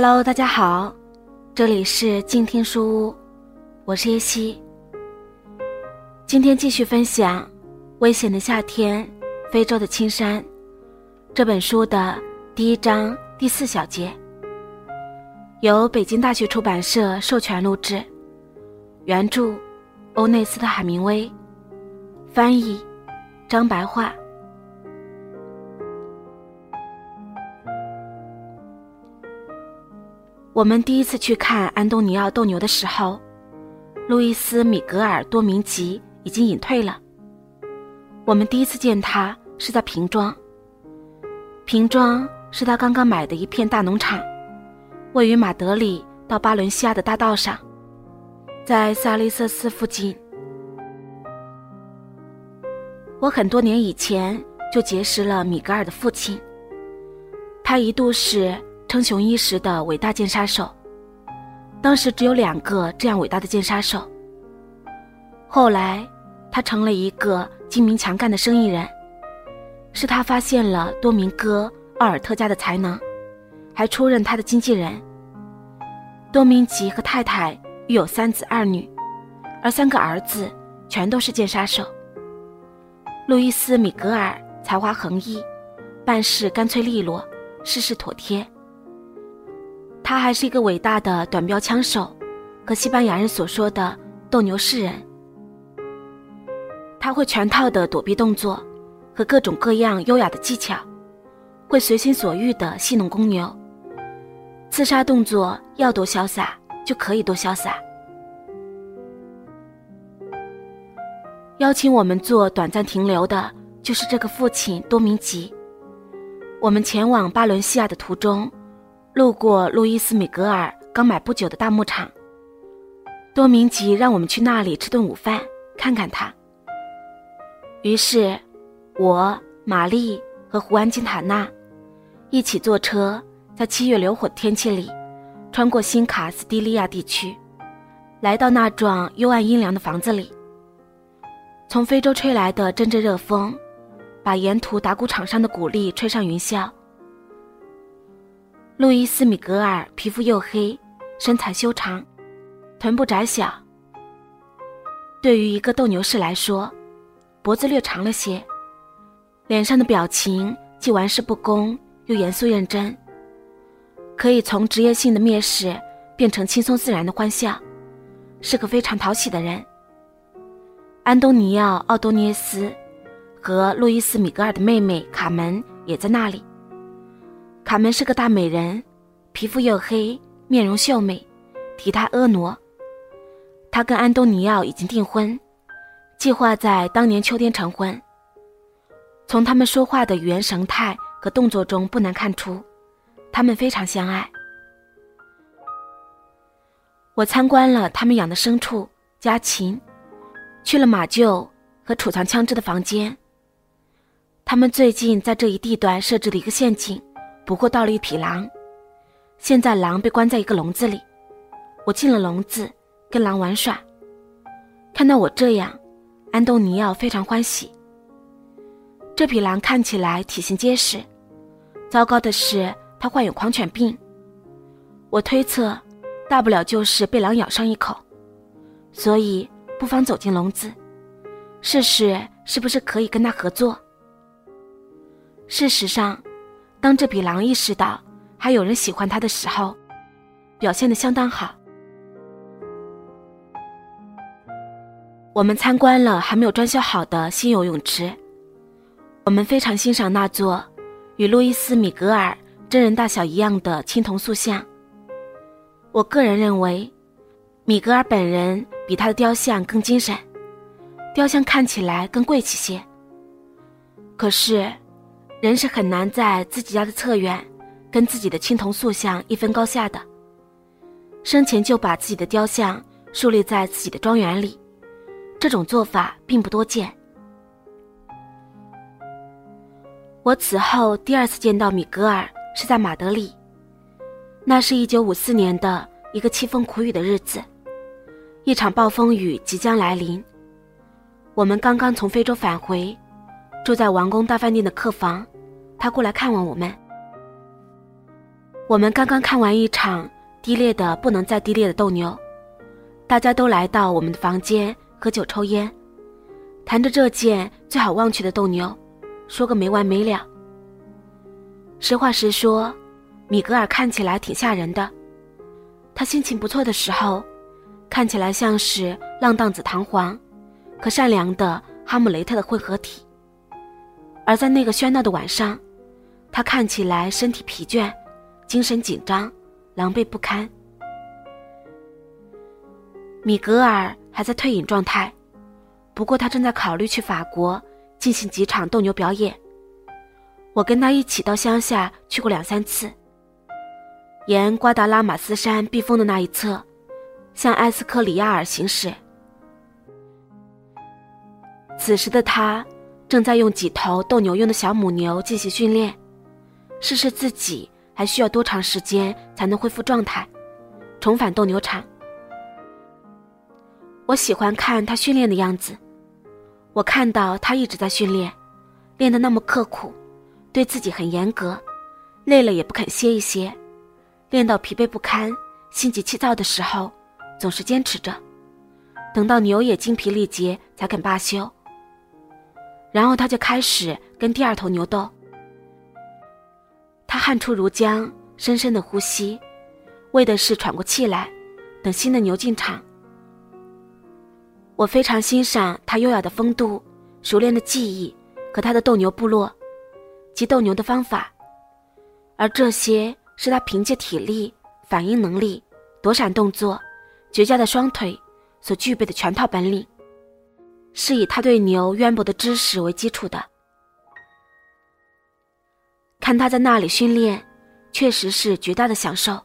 Hello，大家好，这里是静听书屋，我是叶希。今天继续分享《危险的夏天：非洲的青山》这本书的第一章第四小节，由北京大学出版社授权录制，原著欧内斯特·海明威，翻译张白桦。我们第一次去看安东尼奥斗牛的时候，路易斯·米格尔·多明吉已经隐退了。我们第一次见他是在瓶庄。瓶庄是他刚刚买的一片大农场，位于马德里到巴伦西亚的大道上，在萨利瑟斯附近。我很多年以前就结识了米格尔的父亲，他一度是。称雄一时的伟大剑杀手，当时只有两个这样伟大的剑杀手。后来，他成了一个精明强干的生意人，是他发现了多明戈·奥尔特加的才能，还出任他的经纪人。多明吉和太太育有三子二女，而三个儿子全都是剑杀手。路易斯·米格尔才华横溢，办事干脆利落，事事妥帖。他还是一个伟大的短标枪手，和西班牙人所说的斗牛士人。他会全套的躲避动作，和各种各样优雅的技巧，会随心所欲的戏弄公牛。刺杀动作要多潇洒就可以多潇洒。邀请我们做短暂停留的，就是这个父亲多明吉。我们前往巴伦西亚的途中。路过路易斯·米格尔刚买不久的大牧场，多明吉让我们去那里吃顿午饭，看看他。于是，我、玛丽和胡安·金塔纳一起坐车，在七月流火的天气里，穿过新卡斯蒂利亚地区，来到那幢幽暗阴凉的房子里。从非洲吹来的阵阵热风，把沿途打谷场上的谷粒吹上云霄。路易斯·米格尔皮肤黝黑，身材修长，臀部窄小。对于一个斗牛士来说，脖子略长了些。脸上的表情既玩世不恭又严肃认真，可以从职业性的蔑视变成轻松自然的欢笑，是个非常讨喜的人。安东尼奥·奥多涅斯和路易斯·米格尔的妹妹卡门也在那里。卡门是个大美人，皮肤黝黑，面容秀美，体态婀娜。她跟安东尼奥已经订婚，计划在当年秋天成婚。从他们说话的语言神态和动作中不难看出，他们非常相爱。我参观了他们养的牲畜、家禽，去了马厩和储藏枪支的房间。他们最近在这一地段设置了一个陷阱。不过到了一匹狼，现在狼被关在一个笼子里，我进了笼子，跟狼玩耍。看到我这样，安东尼奥非常欢喜。这匹狼看起来体型结实，糟糕的是它患有狂犬病。我推测，大不了就是被狼咬上一口，所以不妨走进笼子，试试是不是可以跟它合作。事实上。当这匹狼意识到还有人喜欢它的时候，表现的相当好。我们参观了还没有装修好的新游泳池，我们非常欣赏那座与路易斯·米格尔真人大小一样的青铜塑像。我个人认为，米格尔本人比他的雕像更精神，雕像看起来更贵气些。可是。人是很难在自己家的侧院，跟自己的青铜塑像一分高下的。生前就把自己的雕像树立在自己的庄园里，这种做法并不多见。我此后第二次见到米格尔是在马德里，那是一九五四年的一个凄风苦雨的日子，一场暴风雨即将来临。我们刚刚从非洲返回，住在王宫大饭店的客房，他过来看望我们。我们刚刚看完一场低劣的不能再低劣的斗牛，大家都来到我们的房间喝酒抽烟，谈着这件最好忘却的斗牛，说个没完没了。实话实说，米格尔看起来挺吓人的。他心情不错的时候，看起来像是浪荡子弹簧。可善良的哈姆雷特的混合体，而在那个喧闹的晚上，他看起来身体疲倦，精神紧张，狼狈不堪。米格尔还在退隐状态，不过他正在考虑去法国进行几场斗牛表演。我跟他一起到乡下去过两三次，沿瓜达拉马斯山避风的那一侧，向埃斯科里亚尔行驶。此时的他，正在用几头斗牛用的小母牛进行训练，试试自己还需要多长时间才能恢复状态，重返斗牛场。我喜欢看他训练的样子，我看到他一直在训练，练得那么刻苦，对自己很严格，累了也不肯歇一歇，练到疲惫不堪、心急气躁的时候，总是坚持着，等到牛也精疲力竭才肯罢休。然后他就开始跟第二头牛斗。他汗出如浆，深深的呼吸，为的是喘过气来，等新的牛进场。我非常欣赏他优雅的风度、熟练的技艺和他的斗牛部落及斗牛的方法，而这些是他凭借体力、反应能力、躲闪动作、绝佳的双腿所具备的全套本领。是以他对牛渊博的知识为基础的。看他在那里训练，确实是绝大的享受。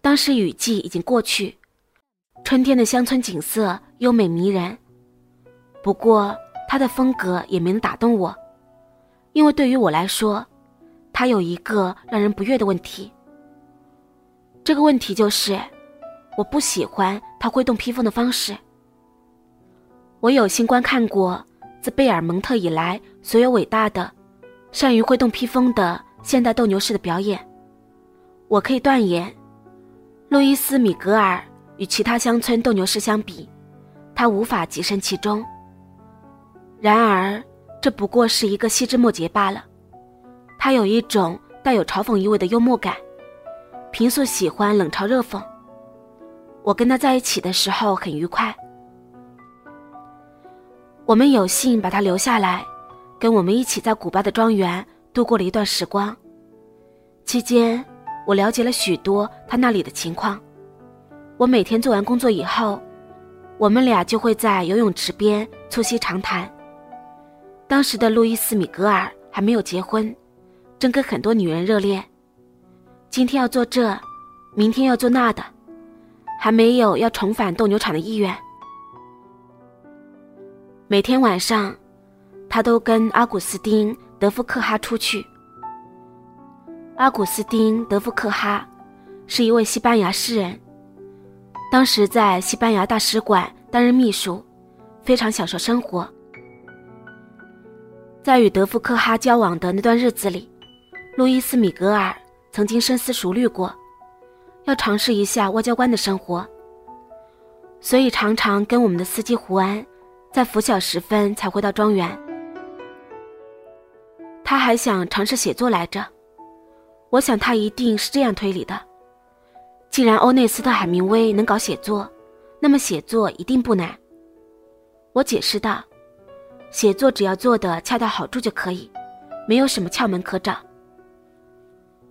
当时雨季已经过去，春天的乡村景色优美迷人。不过他的风格也没能打动我，因为对于我来说，他有一个让人不悦的问题。这个问题就是，我不喜欢他挥动披风的方式。我有幸观看过自贝尔蒙特以来所有伟大的、善于挥动披风的现代斗牛士的表演。我可以断言，路易斯·米格尔与其他乡村斗牛士相比，他无法跻身其中。然而，这不过是一个细枝末节罢了。他有一种带有嘲讽意味的幽默感，平素喜欢冷嘲热讽。我跟他在一起的时候很愉快。我们有幸把他留下来，跟我们一起在古巴的庄园度过了一段时光。期间，我了解了许多他那里的情况。我每天做完工作以后，我们俩就会在游泳池边促膝长谈。当时的路易斯·米格尔还没有结婚，正跟很多女人热恋。今天要做这，明天要做那的，还没有要重返斗牛场的意愿。每天晚上，他都跟阿古斯丁·德夫克哈出去。阿古斯丁·德夫克哈是一位西班牙诗人，当时在西班牙大使馆担任秘书，非常享受生活。在与德夫克哈交往的那段日子里，路易斯·米格尔曾经深思熟虑过，要尝试一下外交官的生活，所以常常跟我们的司机胡安。在拂晓时分才回到庄园。他还想尝试写作来着，我想他一定是这样推理的：既然欧内斯特·海明威能搞写作，那么写作一定不难。我解释道：“写作只要做的恰到好处就可以，没有什么窍门可找。”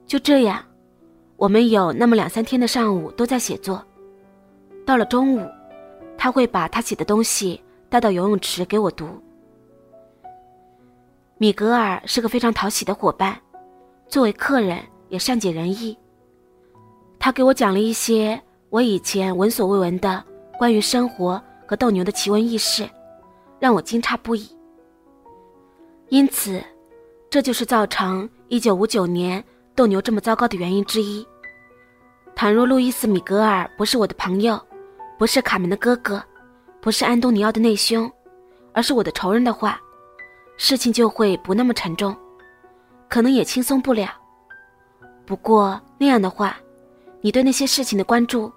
就这样，我们有那么两三天的上午都在写作。到了中午，他会把他写的东西。带到游泳池给我读。米格尔是个非常讨喜的伙伴，作为客人也善解人意。他给我讲了一些我以前闻所未闻的关于生活和斗牛的奇闻异事，让我惊诧不已。因此，这就是造成1959年斗牛这么糟糕的原因之一。倘若路易斯·米格尔不是我的朋友，不是卡门的哥哥，不是安东尼奥的内兄，而是我的仇人的话，事情就会不那么沉重，可能也轻松不了。不过那样的话，你对那些事情的关注，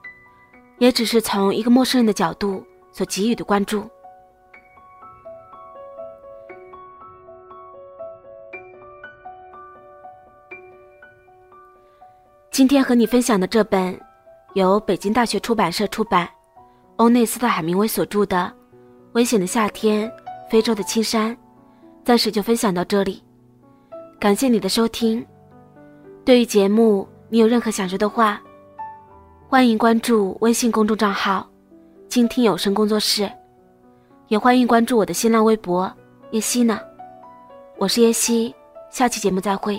也只是从一个陌生人的角度所给予的关注。今天和你分享的这本，由北京大学出版社出版，欧内斯特·海明威所著的《危险的夏天：非洲的青山》，暂时就分享到这里。感谢你的收听。对于节目，你有任何想说的话？欢迎关注微信公众账号“静听有声工作室”，也欢迎关注我的新浪微博“叶希呢”。我是叶希，下期节目再会。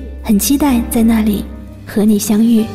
很期待在那里和你相遇。